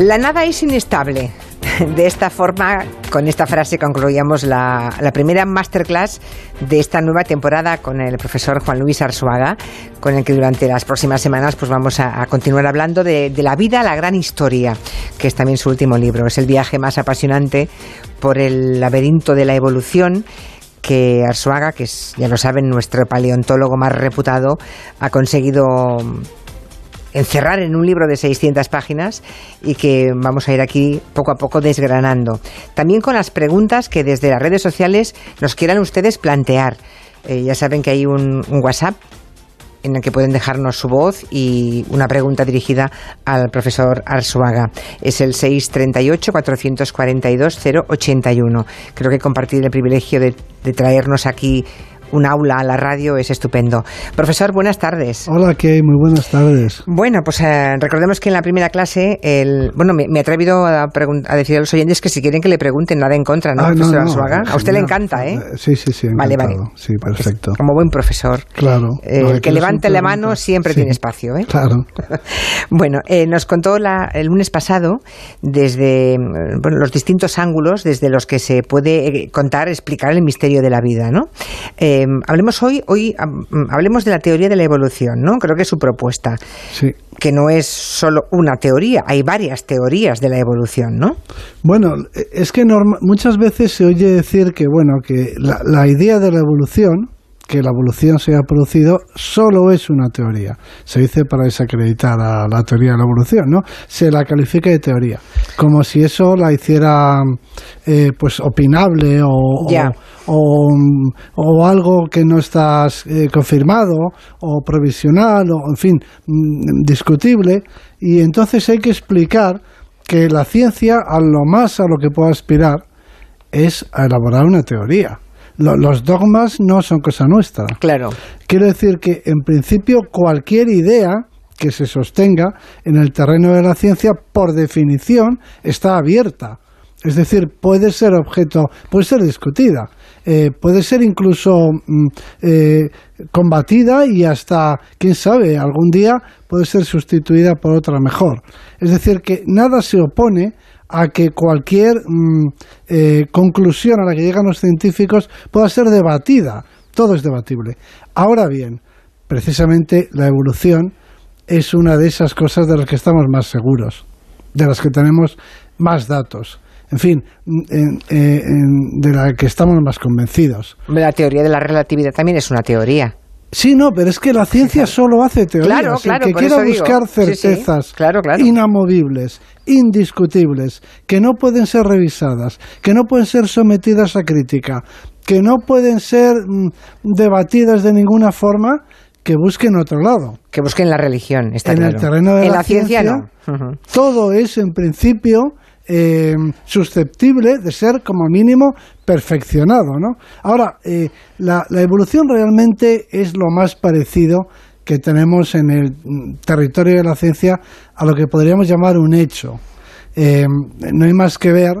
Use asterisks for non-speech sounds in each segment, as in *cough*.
La nada es inestable. *laughs* De esta forma, con esta frase concluíamos la, primera masterclass de esta nueva temporada con el profesor Juan Luis Arzuaga, con el que durante las próximas semanas pues vamos a, continuar hablando de, la vida, la gran historia, que es también su último libro. Es el viaje más apasionante por el laberinto de la evolución que Arzuaga, que es, ya lo saben, nuestro paleontólogo más reputado, ha conseguido encerrar en un libro de 600 páginas y que vamos a ir aquí poco a poco desgranando. También con las preguntas que desde las redes sociales nos quieran ustedes plantear. Eh, ya saben que hay un, WhatsApp en el que pueden dejarnos su voz y una pregunta dirigida al profesor Arzuaga. Es el 638-442-081. Creo que compartir el privilegio de, de traernos aquí un aula a la radio es estupendo. Profesor, buenas tardes. Hola, ¿qué Muy buenas tardes. Bueno, pues eh, recordemos que en la primera clase, el, bueno, me, he atrevido a, a, decir a los oyentes que si quieren que le pregunten, nada en contra, ¿no, ah, profesor no, a usted le encanta, ¿eh? Sí, sí, sí. Vale, vale. Sí, perfecto. como buen profesor. Claro. Eh, el que levante la mano siempre tiene espacio, ¿eh? Claro. *laughs* bueno, eh, nos contó el lunes pasado desde bueno, los distintos ángulos desde los que se puede contar, explicar el misterio de la vida, ¿no? Em, hablemos hoy, hoy hablemos de la teoría de la evolución, ¿no? Creo que es su propuesta. Sí. Que no es solo una teoría, hay varias teorías de la evolución, ¿no? Bueno, es que muchas veces se oye decir que, bueno, que la idea de la evolución que la evolución se ha producido solo es una teoría. Se dice para desacreditar a la teoría de la evolución, ¿no? Se la califica de teoría, como si eso la hiciera eh, pues opinable o, o, algo que no está eh, confirmado o provisional o en fin mm, discutible y entonces hay que explicar que la ciencia a lo más a lo que puede aspirar es a elaborar una teoría los dogmas no son cosa nuestra. Claro. Quiero decir que, en principio, cualquier idea que se sostenga en el terreno de la ciencia, por definición, está abierta. Es decir, puede ser objeto, puede ser discutida, eh, puede ser incluso mm, eh, combatida y hasta, quién sabe, algún día puede ser sustituida por otra mejor. Es decir, que nada se opone a que cualquier mm, eh, conclusión a la que llegan los científicos pueda ser debatida. Todo es debatible. Ahora bien, precisamente la evolución es una de esas cosas de las que estamos más seguros, de las que tenemos más datos. En fin, eh, de la que estamos más convencidos. La teoría de la relatividad también es una teoría. Sí, no, pero es que la ciencia solo hace teorías. Claro, que quiera buscar certezas inamovibles, indiscutibles, que no pueden ser revisadas, que no pueden ser sometidas a crítica, que no pueden ser mm, debatidas de ninguna forma, que busquen otro lado. Que busquen la religión, está en el terreno de la, ciencia, no. Todo es, en principio, eh, susceptible de ser como mínimo perfeccionado. ¿no? Ahora, eh, la, evolución realmente es lo más parecido que tenemos en el territorio de la ciencia a lo que podríamos llamar un hecho. Eh, no hay más que ver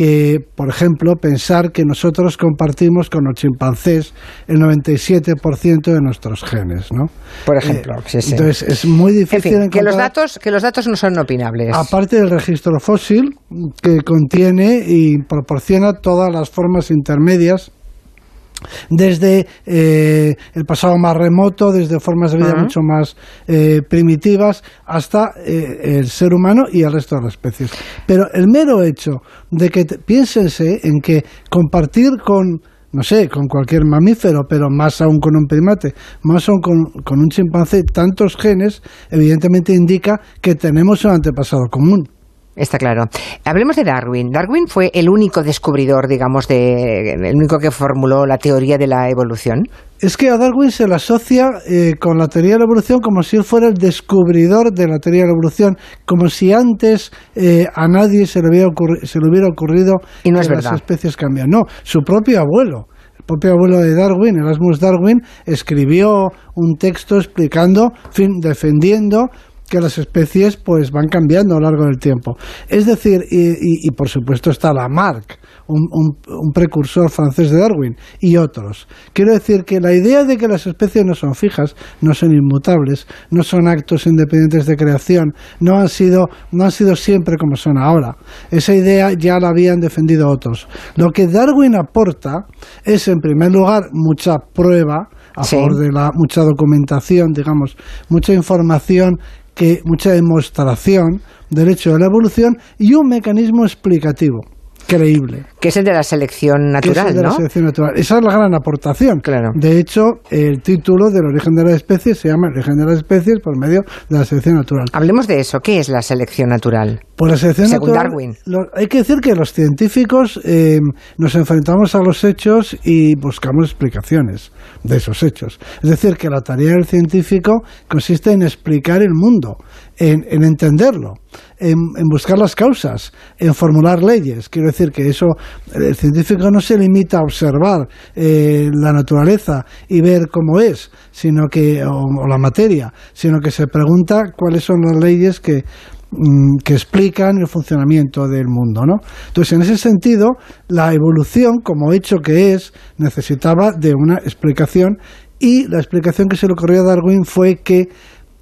que, por ejemplo, pensar que nosotros compartimos con los chimpancés el 97% de nuestros genes, ¿no? Por ejemplo, eh, Entonces es muy difícil en que los datos que los datos no son opinables. Aparte del registro fósil que contiene y proporciona todas las formas intermedias desde eh, el pasado más remoto, desde formas de vida mucho más eh, primitivas, hasta eh, el ser humano y el resto de las especies. Pero el mero hecho de que piénsense en que compartir con no sé, con cualquier mamífero, pero más aún con un primate, más aún con, con un chimpancé, tantos genes, evidentemente indica que tenemos un antepasado común. Está claro. Hablemos de Darwin. Darwin fue el único descubridor, digamos, de, el único que formuló la teoría de la evolución. Es que a Darwin se le asocia eh, con la teoría de la evolución como si él fuera el descubridor de la teoría de la evolución, como si antes eh, a nadie se le, hubiera se le hubiera ocurrido y no que las especies cambian. No, su propio abuelo el propio abuelo de Darwin, Erasmus Darwin, escribió un texto explicando, fin, defendiendo que las especies pues van cambiando a lo largo del tiempo. Es decir, y, por supuesto está Lamarck, un, un, precursor francés de Darwin, y otros. Quiero decir que la idea de que las especies no son fijas, no son inmutables, no son actos independientes de creación, no han sido, no han sido siempre como son ahora. Esa idea ya la habían defendido otros. Lo que Darwin aporta es, en primer lugar, mucha prueba, a favor de la mucha documentación, digamos, mucha información que mucha demostración del hecho de la evolución y un mecanismo explicativo creíble. Que es el de la selección natural, de la selección natural. Esa es la gran aportación. Claro. De hecho, el título del origen de las especies se llama El origen de las especies por medio de la selección natural. Hablemos de eso. ¿Qué es la selección natural? Pues la selección Según natural. Darwin. hay que decir que los científicos eh, nos enfrentamos a los hechos y buscamos explicaciones de esos hechos. Es decir, que la tarea del científico consiste en explicar el mundo, en, entenderlo, en, buscar las causas, en formular leyes. Quiero decir que eso, el científico no se limita a observar eh, la naturaleza y ver cómo es, sino que, o la materia, sino que se pregunta cuáles son las leyes que Mm, que explican el funcionamiento del mundo, ¿no? Entonces, en ese sentido, la evolución, como hecho que es, necesitaba de una explicación y la explicación que se le ocurrió a Darwin fue que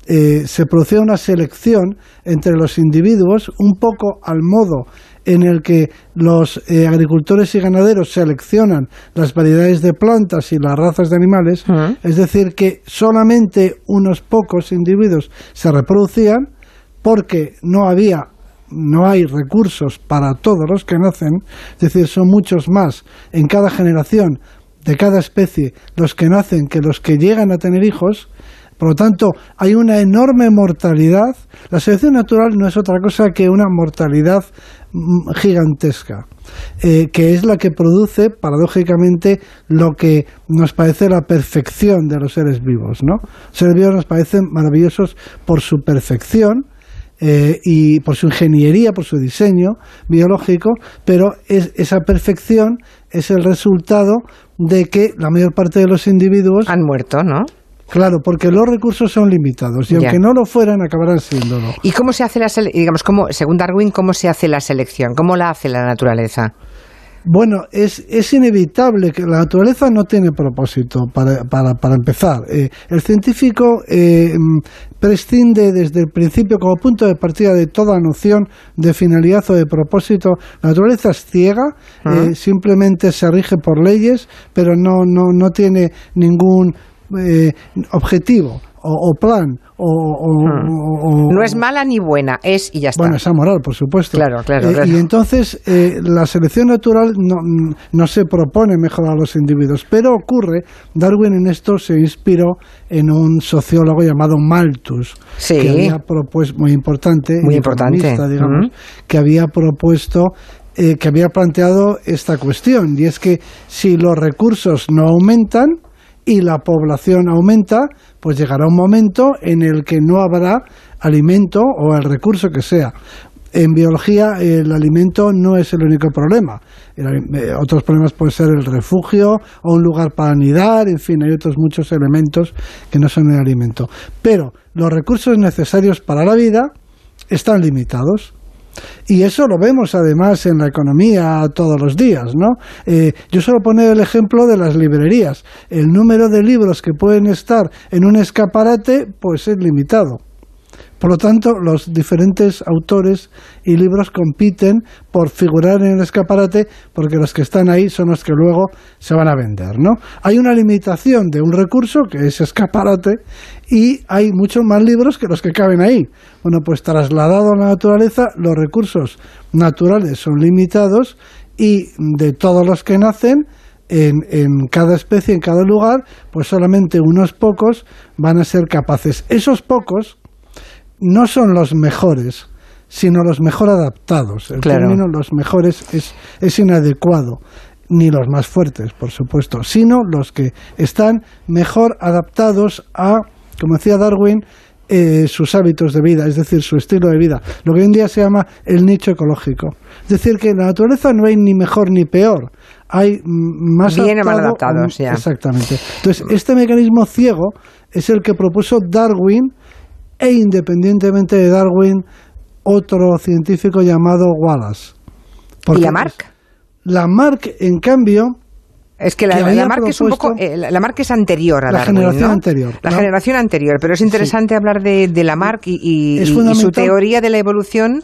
eh, se producía una selección entre los individuos un poco al modo en el que los eh, agricultores y ganaderos seleccionan las variedades de plantas y las razas de animales, es decir, que solamente unos pocos individuos se reproducían porque no había no hay recursos para todos los que nacen, es decir, son muchos más en cada generación de cada especie los que nacen que los que llegan a tener hijos, por lo tanto, hay una enorme mortalidad. La selección natural no es otra cosa que una mortalidad gigantesca, eh, que es la que produce, paradójicamente, lo que nos parece la perfección de los seres vivos. ¿no? Los seres vivos nos parecen maravillosos por su perfección, eh, y por su ingeniería, por su diseño biológico, pero es, esa perfección es el resultado de que la mayor parte de los individuos han muerto, ¿no? Claro, porque los recursos son limitados y aunque no lo fueran, acabarán siéndolo. ¿Y cómo se hace la digamos, cómo, según Darwin, cómo se hace la selección? ¿Cómo la hace la naturaleza? Bueno, es, es inevitable que la naturaleza no tiene propósito para, para, para empezar. Eh, el científico eh, prescinde desde el principio como punto de partida de toda noción de finalidad o de propósito. La naturaleza es ciega, eh, simplemente se rige por leyes, pero no, no, no tiene ningún objetivo o, plan hmm. o, No es mala ni buena, es y ya está. Bueno, esa moral, por supuesto. Claro, claro. Eh, y entonces eh, la selección natural no, no se propone mejorar a los individuos, pero ocurre, Darwin en esto se inspiró en un sociólogo llamado Malthus, que había propuesto, muy importante, muy importante, digamos, que había propuesto eh, que había planteado esta cuestión, y es que si los recursos no aumentan, y la población aumenta, pues llegará un momento en el que no habrá alimento o el recurso que sea. En biología el alimento no es el único problema. Eh, otros problemas pueden ser el refugio o un lugar para anidar, en fin, hay otros muchos elementos que no son el alimento. Pero los recursos necesarios para la vida están limitados. Y eso lo vemos además en la economía todos los días, ¿no? Eh, yo suelo poner el ejemplo de las librerías. El número de libros que pueden estar en un escaparate, pues es limitado. Por lo tanto, los diferentes autores y libros compiten por figurar en el escaparate porque los que están ahí son los que luego se van a vender, ¿no? Hay una limitación de un recurso que es escaparate y hay muchos más libros que los que caben ahí. Bueno, pues trasladado a la naturaleza, los recursos naturales son limitados y de todos los que nacen, en, en, cada especie, en cada lugar, pues solamente unos pocos van a ser capaces. Esos pocos no son los mejores, sino los mejor adaptados. El término los mejores es, es inadecuado, ni los más fuertes, por supuesto, sino los que están mejor adaptados a, como decía Darwin, eh, sus hábitos de vida, es decir, su estilo de vida, lo que hoy en día se llama el nicho ecológico. Es decir, que en la naturaleza no hay ni mejor ni peor, hay más Bien adaptados. Ya. Exactamente. Entonces, este mecanismo ciego es el que propuso Darwin e independientemente de Darwin, otro científico llamado Wallace. ¿Y Lamarck? Lamarck, en cambio, es que la, Lamarck es un poco, eh, la Lamarck es anterior a la Darwin, generación anterior. La generación anterior, pero es interesante hablar de, de Lamarck y, y, su teoría de la evolución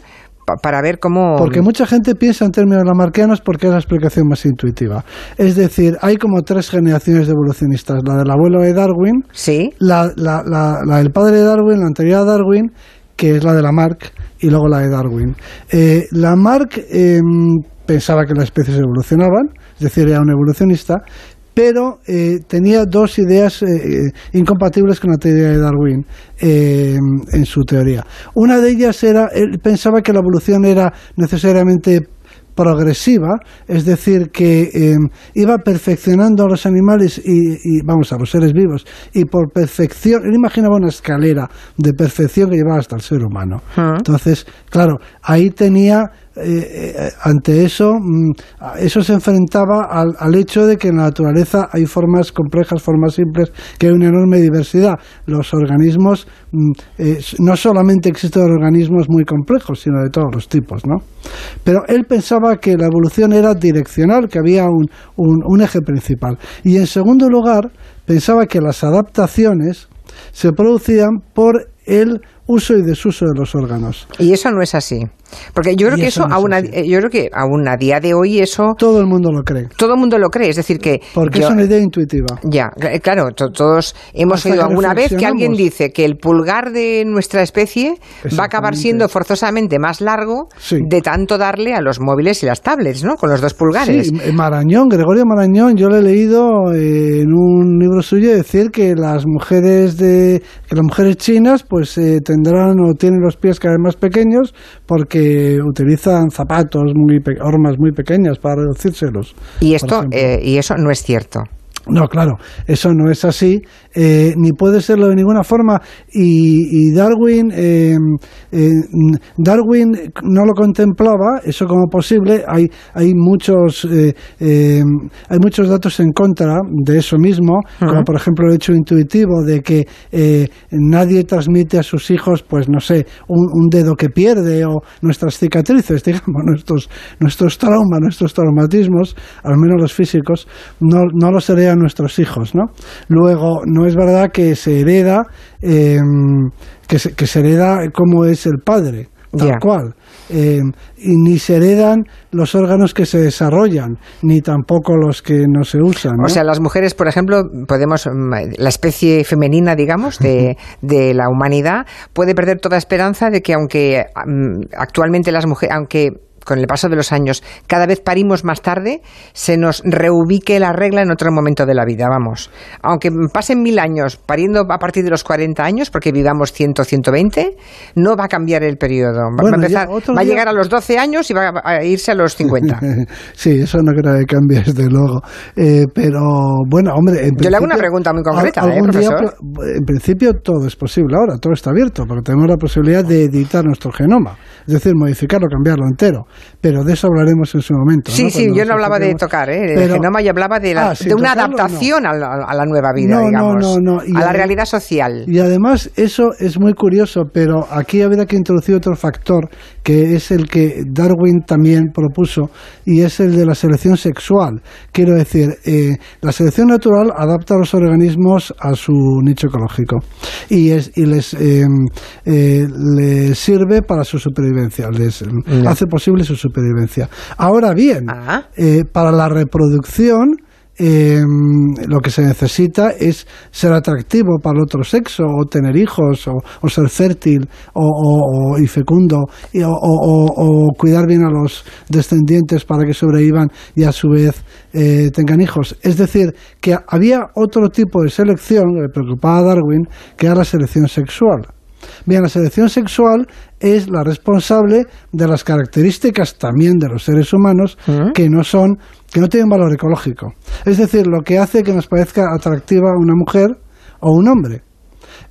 para ver cómo... Porque mucha gente piensa en términos lamarquianos porque es la explicación más intuitiva. Es decir, hay como tres generaciones de evolucionistas. La del abuelo de Darwin, ¿Sí? la, la, la, del padre de Darwin, la anterior a Darwin, que es la de Lamarck, y luego la de Darwin. Eh, Lamarck em, pensaba que las especies evolucionaban, es decir, era un evolucionista, pero eh, tenía dos ideas eh, eh, incompatibles con la teoría de Darwin en su teoría. Una de ellas era, él pensaba que la evolución era necesariamente progresiva, es decir, que em, iba perfeccionando a los animales y, vamos, a los seres vivos, y por perfección, él imaginaba una escalera de perfección que llevaba hasta el ser humano. Ah. Entonces, claro, ahí tenía eh, eh, ante eso, mm, eso se enfrentaba al, hecho de que en la naturaleza hay formas complejas, formas simples, que hay una enorme diversidad. Los organismos, mm, no solamente existen organismos muy complejos, sino de todos los tipos, ¿no? Pero él pensaba que la evolución era direccional, que había un, un eje principal. Y en segundo lugar, pensaba que las adaptaciones se producían por el uso y desuso de los órganos. Y eso no es así. Porque yo creo que eso, aún a, yo creo que aún a día de hoy eso todo el mundo lo cree. Todo el mundo lo cree, es decir que porque es una idea intuitiva. Ya, claro, todos hemos oído alguna vez que alguien dice que el pulgar de nuestra especie va a acabar siendo forzosamente más largo de tanto darle a los móviles y las tablets, ¿no? Con los dos pulgares. Sí, Marañón, Gregorio Marañón, yo le he leído en un libro suyo decir que las mujeres de que las mujeres chinas pues eh, tendrán o tienen los pies cada vez más pequeños porque utilizan zapatos muy hormas muy pequeñas para reducírselos. Y esto eh, y eso no es cierto. No, claro, eso no es así, eh, ni puede serlo de ninguna forma. Y, Darwin, eh, eh, Darwin no lo contemplaba eso como posible. Hay, hay muchos, hay muchos datos en contra de eso mismo, como por ejemplo el hecho intuitivo de que nadie transmite a sus hijos, pues no sé, un, dedo que pierde o nuestras cicatrices, *laughs* digamos, nuestros, nuestros traumas, nuestros traumatismos, al menos los físicos, no, no los nuestros hijos, ¿no? Luego, no es verdad que se hereda, em, que, se, que se hereda como es el padre, tal cual. Em, y ni se heredan los órganos que se desarrollan, ni tampoco los que no se usan. O sea, las mujeres, por ejemplo, podemos, mm, la especie femenina, digamos, de, de la humanidad, puede perder toda esperanza de que aunque mm, actualmente las mujeres, aunque con el paso de los años cada vez parimos más tarde, se nos reubique la regla en otro momento de la vida, vamos. Aunque pasen mil años pariendo a partir de los 40 años, porque vivamos 100, 120, no va a cambiar el periodo. Va, a, empezar, va a llegar a los 12 años y va a irse a los 50. *laughs* sí, eso no creo que cambie, desde luego. Eh, pero, bueno, hombre... Yo le hago una pregunta muy concreta, ¿eh, profesor? en principio todo es posible ahora, todo está abierto, porque tenemos la posibilidad de editar nuestro genoma, es decir, modificarlo, cambiarlo entero pero de eso hablaremos en su momento. Sí, sí, yo no hablaba de tocar, ¿eh? el genoma, yo hablaba de, ah, de una adaptación a, la, nueva vida, digamos, a la realidad social. Y además eso es muy curioso, pero aquí habría que introducir otro factor que es el que Darwin también propuso y es el de la selección sexual. Quiero decir, eh, la selección natural adapta a los organismos a su nicho ecológico y, es, y les, eh, eh, les sirve para su supervivencia, les hace posible su supervivencia. Ahora bien, ah. para la reproducción, eh, lo que se necesita es ser atractivo para el otro sexo, o tener hijos, o, ser fértil o, y fecundo, o, cuidar bien a los descendientes para que sobrevivan y a su vez eh, tengan hijos. Es decir, que había otro tipo de selección que le preocupaba a Darwin, que era la selección sexual. Bien, la selección sexual es la responsable de las características también de los seres humanos mm. que no son, que no tienen valor ecológico. Es decir, lo que hace que nos parezca atractiva una mujer o un hombre.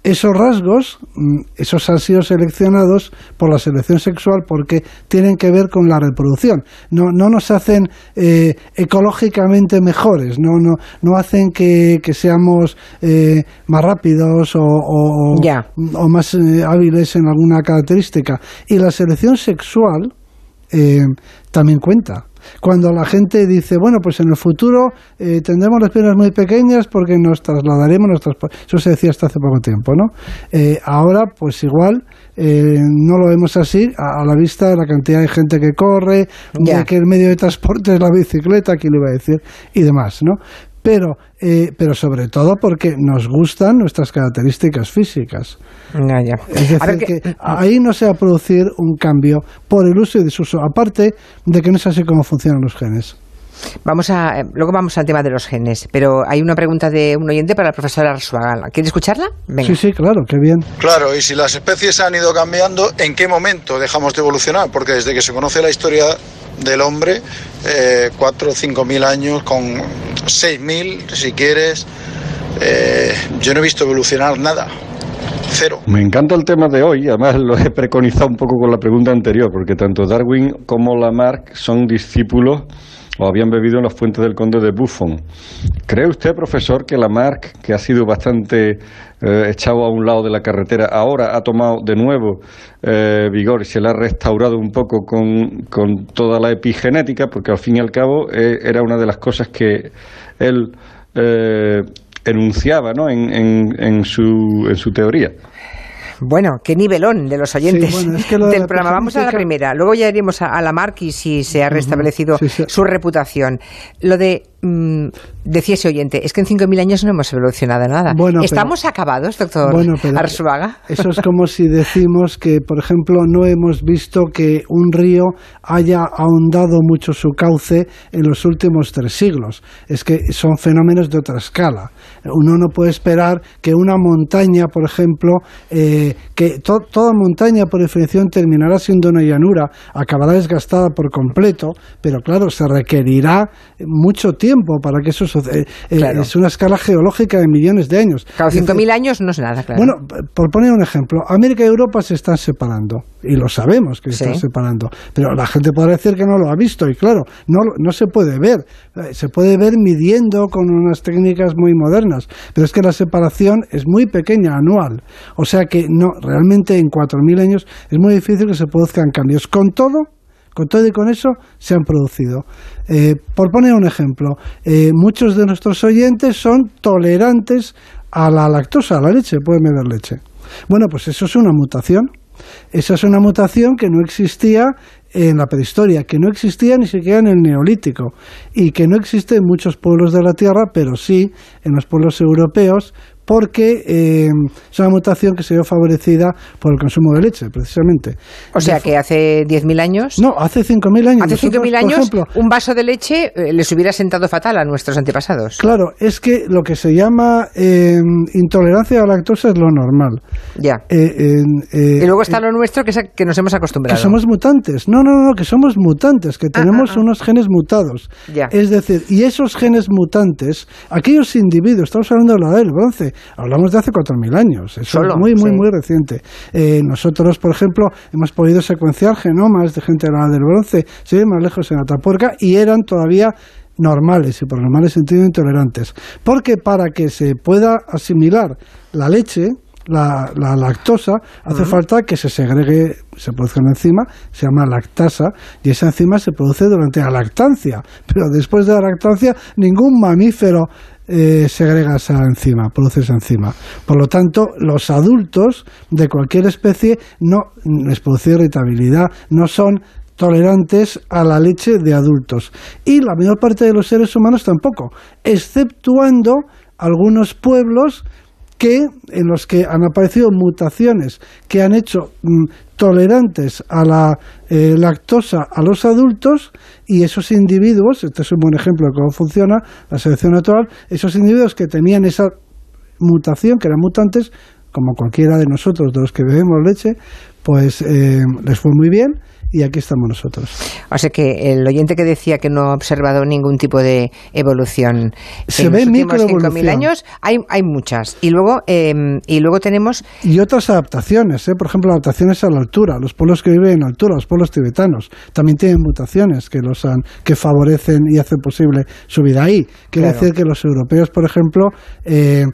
Esos rasgos, mm, esos han sido seleccionados por la selección sexual porque tienen que ver con la reproducción. No, no nos hacen eh, ecológicamente mejores, no, no, no hacen que, seamos eh, más rápidos o, o, más eh, hábiles en alguna característica. Y la selección sexual también cuenta. Cuando la gente dice, bueno, pues en el futuro eh, tendremos las piernas muy pequeñas porque nos trasladaremos, nuestras... eso se decía hasta hace poco tiempo, ¿no? Eh, ahora, pues igual eh, no lo vemos así a, la vista de la cantidad de gente que corre, de que el medio de transporte es la bicicleta, aquí lo iba a decir, y demás, ¿no? Pero, eh, pero sobre todo porque nos gustan nuestras características físicas. Es decir, que... ahí no se va a producir un cambio por el uso y desuso, aparte de que no es así como funcionan los genes. Vamos a, eh, luego vamos al tema de los genes, pero hay una pregunta de un oyente para la profesora Arzuaga. ¿Quiere escucharla? Sí, sí, claro, qué bien. Claro, y si las especies han ido cambiando, ¿en qué momento dejamos de evolucionar? Porque desde que se conoce la historia del hombre, eh, 4 o 5 mil años, con 6 mil, si quieres, eh, yo no he visto evolucionar nada. Cero. Me encanta el tema de hoy, además lo he preconizado un poco con la pregunta anterior, porque tanto Darwin como Lamarck son discípulos o habían bebido en las fuentes del conde de Buffon. ¿Cree usted, profesor, que Lamarck, que ha sido bastante eh, echado a un lado de la carretera, ahora ha tomado de nuevo eh, vigor y se la ha restaurado un poco con, con, toda la epigenética? Porque al fin y al cabo eh, era una de las cosas que él enunciaba ¿no? en, en, en, su, en su teoría. Bueno, qué nivelón de los oyentes *laughs* del programa. Vamos a la primera. Luego ya iremos a, la Marquis si se ha restablecido su reputación. Lo de Mm, decía ese oyente, es que en 5.000 años no hemos evolucionado nada. ¿Estamos acabados, doctor bueno, Arzuaga? Eso es como si decimos que, por ejemplo, no hemos visto que un río haya ahondado mucho su cauce en los últimos tres siglos. Es que son fenómenos de otra escala. Uno no puede esperar que una montaña, por ejemplo, eh, que toda montaña, por definición, terminará siendo una llanura, acabará desgastada por completo, pero claro, se requerirá mucho tiempo para que eso suceda. Eh, eh, es una escala geológica de millones de años. Claro, 5.000 años no es nada, claro. Bueno, por poner un ejemplo, América y Europa se están separando, y lo sabemos que se están separando, pero la gente podrá decir que no lo ha visto, y claro, no, no se puede ver. Eh, se puede ver midiendo con unas técnicas muy modernas, pero es que la separación es muy pequeña, anual. O sea que no, realmente en 4.000 años es muy difícil que se produzcan cambios. Con todo, con todo y con eso se han producido. Eh, por poner un ejemplo, eh, muchos de nuestros oyentes son tolerantes a la lactosa, a la leche, pueden beber leche. Bueno, pues eso es una mutación. Esa es una mutación que no existía en la prehistoria, que no existía ni siquiera en el neolítico y que no existe en muchos pueblos de la Tierra, pero sí en los pueblos europeos, porque eh, es una mutación que se vio favorecida por el consumo de leche, precisamente. O sea, que hace 10.000 años... No, hace 5.000 años. Hace 5.000 años, un vaso de leche eh, les hubiera sentado fatal a nuestros antepasados. Claro, es que lo que se llama eh, intolerancia a la lactosa es lo normal. Ya. y luego está lo nuestro, que, es que nos hemos acostumbrado. Que somos mutantes. No, no, no, que somos mutantes, que ah, tenemos ah, ah. unos genes mutados. Ya. Es decir, y esos genes mutantes, aquellos individuos, estamos hablando de la edad del bronce, Hablamos de hace 4.000 años, es muy, muy, muy reciente. Eh, nosotros, por ejemplo, hemos podido secuenciar genomas de gente de la del bronce, sí, más lejos en Atapuerca, y eran todavía normales y por normales sentido intolerantes. Porque para que se pueda asimilar la leche, la, lactosa, hace falta que se segregue, se produzca una enzima, se llama lactasa, y esa enzima se produce durante la lactancia. Pero después de la lactancia, ningún mamífero eh, segrega esa enzima, produce esa enzima. Por lo tanto, los adultos de cualquier especie no les produce irritabilidad, no son tolerantes a la leche de adultos. Y la mayor parte de los seres humanos tampoco, exceptuando algunos pueblos que en los que han aparecido mutaciones que han hecho mm, tolerantes a la eh, lactosa a los adultos y esos individuos, este es un buen ejemplo de cómo funciona la selección natural, esos individuos que tenían esa mutación, que eran mutantes, como cualquiera de nosotros, de los que bebemos leche, pues eh, les fue muy bien y aquí estamos nosotros. O sea que el oyente que decía que no ha observado ningún tipo de evolución Se en ve los últimos microevolución. 5.000 años, hay, hay muchas. Y luego, eh, y luego tenemos Y otras adaptaciones, ¿eh? por ejemplo, adaptaciones a la altura. Los pueblos que viven en altura, los pueblos tibetanos, también tienen mutaciones que los han, que favorecen y hacen posible su vida ahí. Quiere Claro. decir que los europeos, por ejemplo, eh,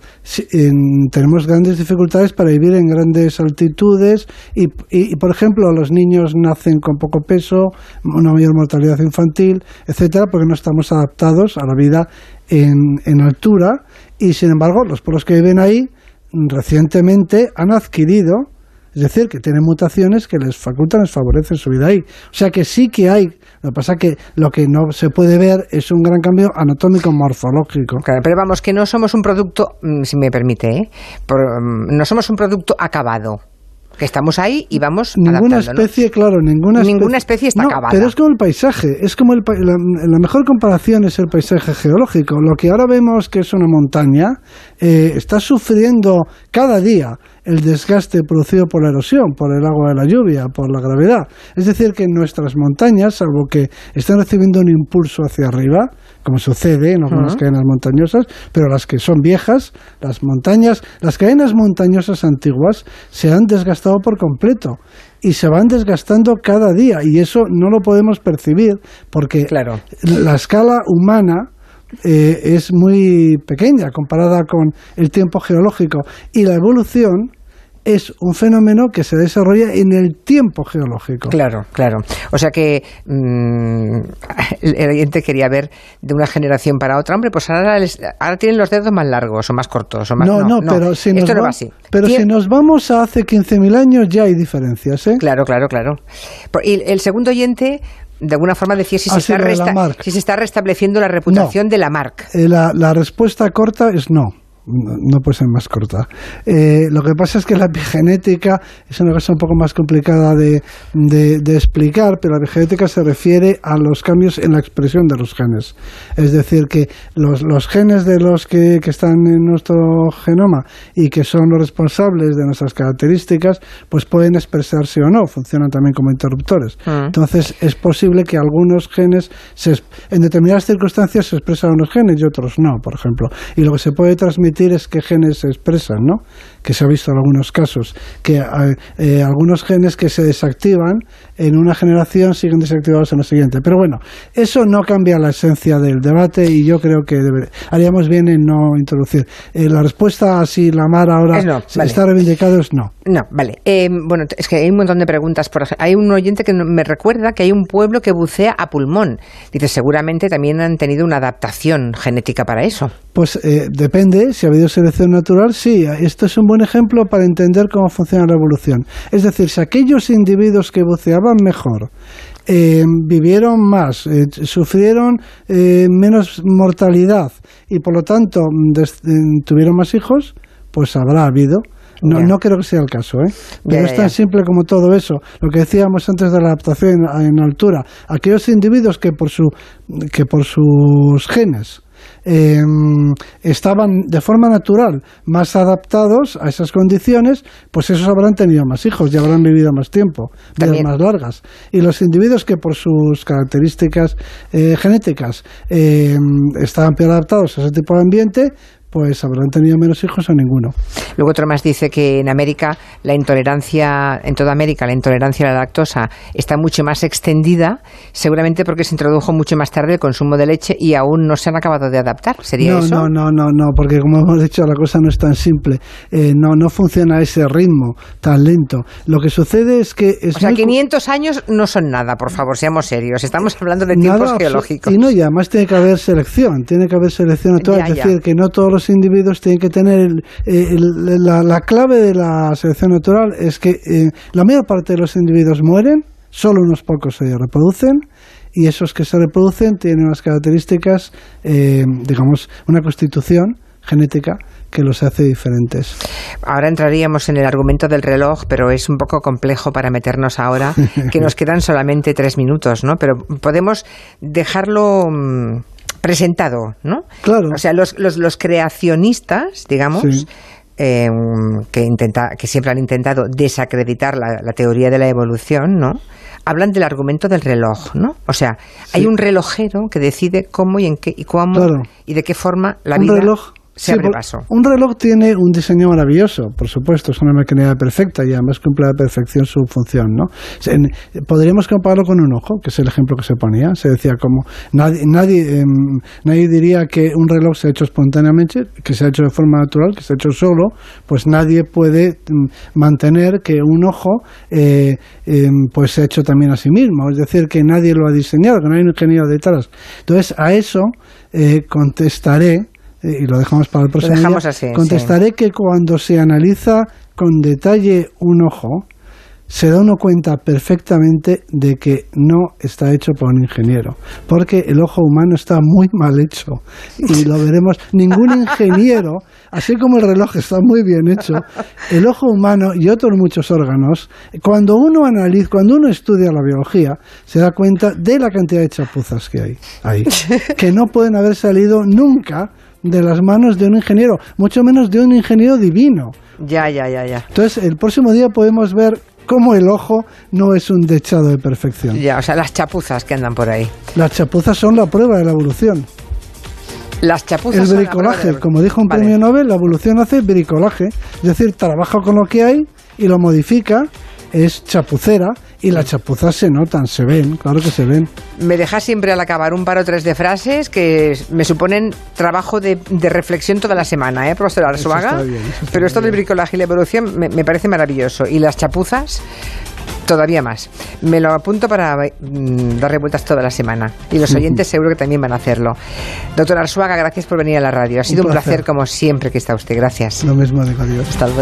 en- tenemos grandes dificultades para vivir en grandes altitudes y, y, y, por ejemplo, los niños nacen con poco peso, una mayor mortalidad infantil, etcétera, porque no estamos adaptados a la vida en, en altura y, sin embargo, los pueblos que viven ahí recientemente han adquirido, es decir, que tienen mutaciones que les facultan, les favorecen su vida ahí. O sea que sí que hay, lo que pasa que lo que no se puede ver es un gran cambio anatómico morfológico. Pero vamos, que no somos un producto, mm, si me permite, ¿eh? Mm, no somos un producto acabado. Que estamos ahí y vamos Ninguna adaptándonos. especie, claro, ninguna, Ninguna especie está No, acabada. Pero es como el paisaje, es como el la mejor comparación es el paisaje geológico. Lo que ahora vemos que es una montaña eh, está sufriendo cada día el desgaste producido por la erosión, por el agua de la lluvia, por la gravedad. Es decir, que nuestras montañas, salvo que están recibiendo un impulso hacia arriba, como sucede en algunas cadenas montañosas, pero las que son viejas, las montañas, las cadenas montañosas antiguas se han desgastado por completo. Y se van desgastando cada día. Y eso no lo podemos percibir porque Claro. la escala humana eh, es muy pequeña comparada con el tiempo geológico. Y la evolución es un fenómeno que se desarrolla en el tiempo geológico. Claro, claro. O sea que mm, *laughs* el, oyente quería ver de una generación para otra. Hombre, pues ahora, les- ahora tienen los dedos más largos o más cortos. O más, no, no, pero si nos, esto no va- va así. pero si nos vamos a hace 15.000 años ya hay diferencias, ¿eh? Claro, claro, claro. Y el segundo oyente, de alguna forma, decía si se, está, resta- si se restableciendo la reputación de la marca. Eh, la respuesta corta es no. No puede ser más corta. Eh, lo que pasa es que la epigenética es una cosa un poco más complicada de, de- de explicar, pero la epigenética se refiere a los cambios en la expresión de los genes. Es decir, que los, los genes de los que, que están en nuestro genoma y que son los responsables de nuestras características, pues pueden expresarse o no, funcionan también como interruptores. Mm. Entonces es posible que algunos genes, se, en determinadas circunstancias se expresan unos genes y otros no, por ejemplo. Y lo que se puede transmitir es qué genes se expresan, ¿no? Que se ha visto en algunos casos, que eh, algunos genes que se desactivan en una generación siguen desactivados en la siguiente. Pero bueno, eso no cambia la esencia del debate y yo creo que debe- haríamos bien en no introducir. Eh, la respuesta a si la mar ahora Es no, se- vale. está reivindicado es no. No, vale. Eh, bueno, es que hay un montón de preguntas. Por ej- hay un oyente que me recuerda que hay un pueblo que bucea a pulmón. Dice, seguramente también han tenido una adaptación genética para eso. Pues eh, depende, si ha habido selección natural, sí. Esto es un buen ejemplo para entender cómo funciona la evolución. Es decir, si aquellos individuos que buceaban mejor eh, vivieron más, eh, sufrieron eh, menos mortalidad y por lo tanto eh, tuvieron más hijos, pues habrá habido. No, no creo que sea el caso, ¿eh? Pero es tan simple como todo eso. Lo que decíamos antes de la adaptación en, en altura. Aquellos individuos que por, su, que por sus genes eh, estaban de forma natural más adaptados a esas condiciones, pues esos habrán tenido más hijos y habrán vivido más tiempo, vidas más largas. Y los individuos que por sus características eh, genéticas eh, estaban peor adaptados a ese tipo de ambiente, pues habrán tenido menos hijos o ninguno. Luego otro más dice que en América la intolerancia, en toda América la intolerancia a la lactosa está mucho más extendida, seguramente porque se introdujo mucho más tarde el consumo de leche y aún no se han acabado de adaptar. ¿Sería no, eso? no, no, no, no, porque como hemos dicho, la cosa no es tan simple. Eh, no, no funciona a ese ritmo tan lento. Lo que sucede es que es o sea, muy co- 500 años no son nada, por favor, seamos serios. Estamos hablando de tiempos Nada geológicos. Y no, y además tiene que haber selección, tiene que haber selección. Ya, es ya. decir, que no todos los individuos tienen que tener. el- eh, el- la, la clave de la selección natural es que eh, la mayor parte de los individuos mueren, solo unos pocos se reproducen. Y esos que se reproducen tienen unas características, eh, digamos, una constitución genética que los hace diferentes. Ahora entraríamos en el argumento del reloj, pero es un poco complejo para meternos ahora, *laughs* que nos quedan solamente tres minutos, ¿no? Pero podemos dejarlo mm, presentado, ¿no? Claro. O sea, los, los, los creacionistas, digamos, Sí. eh, que, intenta, que siempre han intentado desacreditar la, teoría de la evolución, ¿no? Hablan del argumento del reloj, ¿no? O sea, hay un relojero que decide cómo y en qué y cómo y de qué forma la un vida reloj un reloj tiene un diseño maravilloso, por supuesto, es una maquinaria perfecta y además cumple a la perfección su función, ¿no? podríamos compararlo con un ojo, que es el ejemplo que se ponía. Se decía como nadie, nadie, em, nadie diría que un reloj se ha hecho espontáneamente, que se ha hecho de forma natural, que se ha hecho solo, pues nadie puede mm, mantener que un ojo eh, em, pues se ha hecho también a sí mismo. Es decir, que nadie lo ha diseñado, que no hay un ingeniero detrás. Entonces, a eso eh, contestaré y lo dejamos para el próximo día, contestaré que cuando se analiza con detalle un ojo, se da uno cuenta perfectamente de que no está hecho por un ingeniero, porque el ojo humano está muy mal hecho y lo veremos. *laughs* Ningún ingeniero, así como el reloj está muy bien hecho, el ojo humano y otros muchos órganos, cuando uno analiza, cuando uno estudia la biología, se da cuenta de la cantidad de chapuzas que hay ahí, *laughs* que no pueden haber salido nunca de las manos de un ingeniero, mucho menos de un ingeniero divino. Ya, ya, ya, ya. Entonces, el próximo día podemos ver cómo el ojo no es un dechado de perfección. Ya, o sea, las chapuzas que andan por ahí. Las chapuzas son la prueba de la evolución. Las chapuzas. El bricolaje, como dijo un premio Nobel, la evolución hace bricolaje, es decir, trabaja con lo que hay y lo modifica es chapucera y las chapuzas se notan, se ven, claro que se ven. Me deja siempre al acabar un par o tres de frases que me suponen trabajo de, reflexión toda la semana, ¿eh, profesor Arzuaga? Pero esto del bricolaje y la evolución me, me parece maravilloso. Y las chapuzas, todavía más. Me lo apunto para mm, darle vueltas toda la semana. Y los *laughs* oyentes seguro que también van a hacerlo. Doctor Arzuaga, gracias por venir a la radio. Ha sido un, placer. como siempre que está usted. Gracias. Lo mismo, de adiós. Hasta luego.